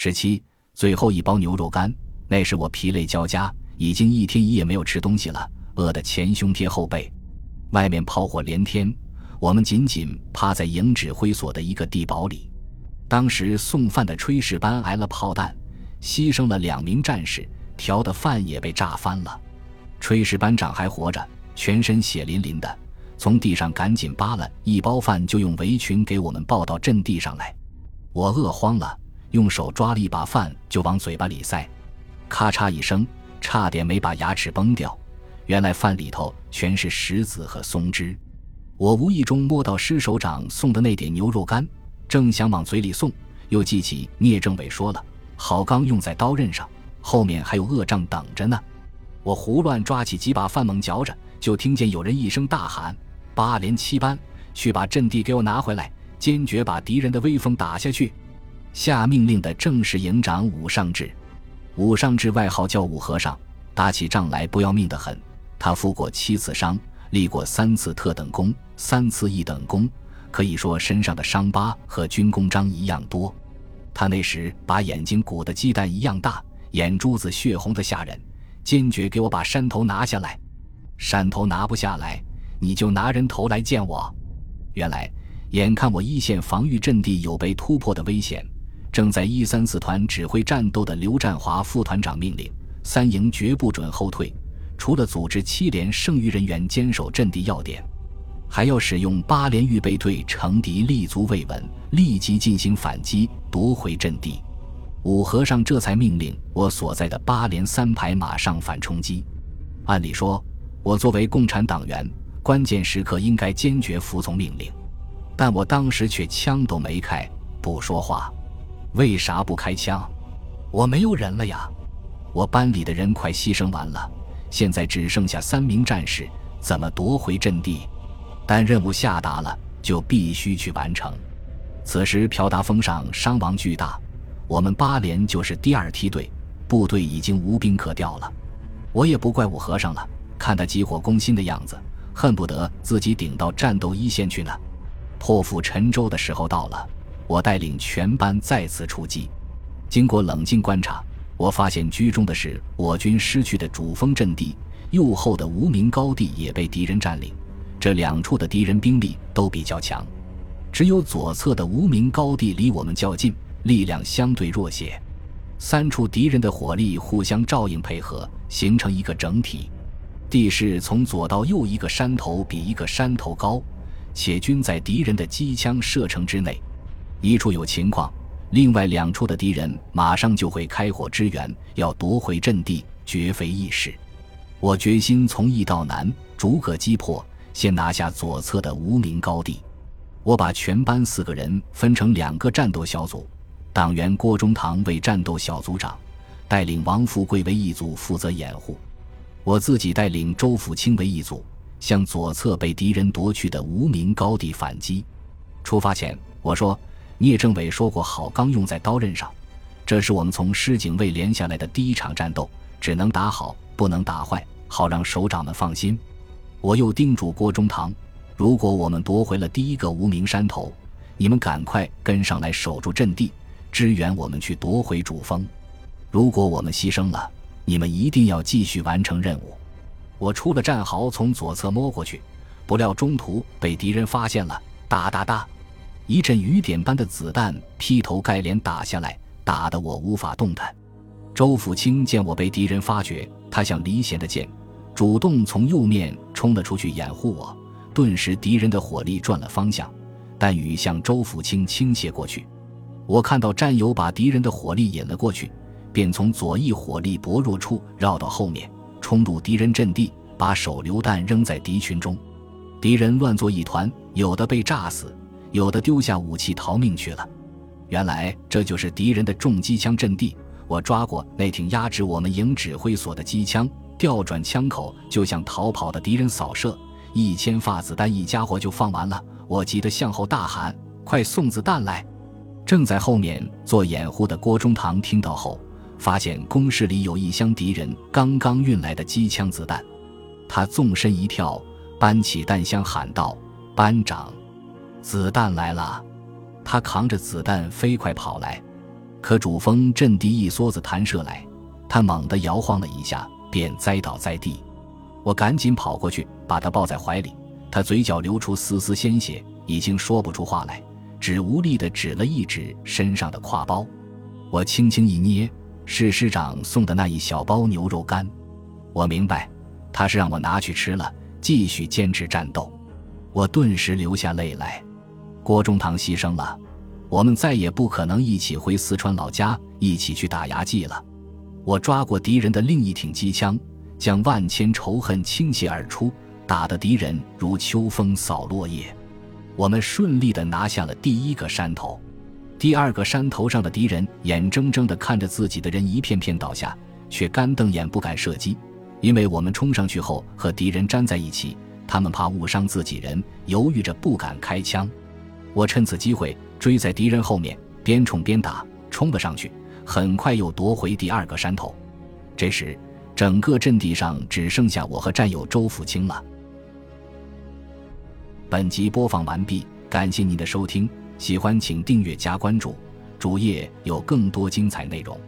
十七，最后一包牛肉干。那时我疲累交加，已经一天一夜没有吃东西了，饿得前胸贴后背。外面炮火连天，我们紧紧趴在营指挥所的一个地堡里。当时送饭的炊事班挨了炮弹，牺牲了两名战士，调的饭也被炸翻了。炊事班长还活着，全身血淋淋的，从地上赶紧扒了一包饭，就用围裙给我们抱到阵地上来。我饿慌了。用手抓了一把饭就往嘴巴里塞，咔嚓一声，差点没把牙齿崩掉。原来饭里头全是石子和松枝。我无意中摸到师首长送的那点牛肉干，正想往嘴里送，又记起聂政委说了好钢用在刀刃上，后面还有恶仗等着呢。我胡乱抓起几把饭猛嚼着，就听见有人一声大喊：“八连七班，去把阵地给我拿回来，坚决把敌人的威风打下去！”下命令的正是营长武尚志，武尚志外号叫武和尚，打起仗来不要命的很。他负过七次伤，立过三次特等功，三次一等功，可以说身上的伤疤和军功章一样多。他那时把眼睛鼓得鸡蛋一样大，眼珠子血红的吓人，坚决给我把山头拿下来。山头拿不下来，你就拿人头来见我。原来，眼看我一线防御阵地有被突破的危险。正在一三四团指挥战斗的刘占华副团长命令三营绝不准后退，除了组织七连剩余人员坚守阵地要点，还要使用八连预备队乘敌立足未稳，立即进行反击，夺回阵地。五和尚这才命令我所在的八连三排马上反冲击。按理说，我作为共产党员，关键时刻应该坚决服从命令，但我当时却枪都没开，不说话。为啥不开枪？我没有人了呀！我班里的人快牺牲完了，现在只剩下三名战士，怎么夺回阵地？但任务下达了，就必须去完成。此时朴达峰上伤亡巨大，我们八连就是第二梯队，部队已经无兵可调了。我也不怪武和尚了，看他急火攻心的样子，恨不得自己顶到战斗一线去呢。破釜沉舟的时候到了。我带领全班再次出击，经过冷静观察，我发现居中的是我军失去的主峰阵地，右后的无名高地也被敌人占领。这两处的敌人兵力都比较强，只有左侧的无名高地离我们较近，力量相对弱些。三处敌人的火力互相照应配合，形成一个整体。地势从左到右，一个山头比一个山头高，且均在敌人的机枪射程之内。一处有情况，另外两处的敌人马上就会开火支援，要夺回阵地，绝非易事。我决心从易到难，逐个击破，先拿下左侧的无名高地。我把全班四个人分成两个战斗小组，党员郭中堂为战斗小组长，带领王富贵为一组负责掩护，我自己带领周福清为一组，向左侧被敌人夺去的无名高地反击。出发前，我说。聂政委说过：“好钢用在刀刃上，这是我们从师警卫连下来的第一场战斗，只能打好，不能打坏，好让首长们放心。”我又叮嘱郭中堂：“如果我们夺回了第一个无名山头，你们赶快跟上来守住阵地，支援我们去夺回主峰。如果我们牺牲了，你们一定要继续完成任务。”我出了战壕，从左侧摸过去，不料中途被敌人发现了，哒哒哒。一阵雨点般的子弹劈头盖脸打下来，打得我无法动弹。周福清见我被敌人发觉，他像离弦的箭，主动从右面冲了出去掩护我。顿时敌人的火力转了方向，弹雨向周福清倾泻过去。我看到战友把敌人的火力引了过去，便从左翼火力薄弱处绕到后面，冲入敌人阵地，把手榴弹扔在敌群中。敌人乱作一团，有的被炸死。有的丢下武器逃命去了，原来这就是敌人的重机枪阵地。我抓过那挺压制我们营指挥所的机枪，调转枪口就向逃跑的敌人扫射。一千发子弹，一家伙就放完了。我急得向后大喊：“快送子弹来！”正在后面做掩护的郭中堂听到后，发现工事里有一箱敌人刚刚运来的机枪子弹，他纵身一跳，搬起弹箱喊道：“班长！”子弹来了，他扛着子弹飞快跑来。可主峰阵地一梭子弹射来，他猛地摇晃了一下，便栽倒在地。我赶紧跑过去，把他抱在怀里。他嘴角流出丝丝鲜血，已经说不出话来，只无力地指了一指身上的挎包。我轻轻一捏，是师长送的那一小包牛肉干。我明白，他是让我拿去吃了，继续坚持战斗。我顿时流下泪来。郭中堂牺牲了，我们再也不可能一起回四川老家，一起去打牙祭了。我抓过敌人的另一挺机枪，将万千仇恨倾泻而出，打得敌人如秋风扫落叶。我们顺利地拿下了第一个山头。第二个山头上的敌人眼睁睁地看着自己的人一片片倒下，却干瞪眼不敢射击，因为我们冲上去后和敌人粘在一起，他们怕误伤自己人，犹豫着不敢开枪。我趁此机会追在敌人后面，边冲边打，冲了上去，很快又夺回第二个山头。这时，整个阵地上只剩下我和战友周福清了。本集播放完毕，感谢您的收听。喜欢请订阅加关注，主页有更多精彩内容。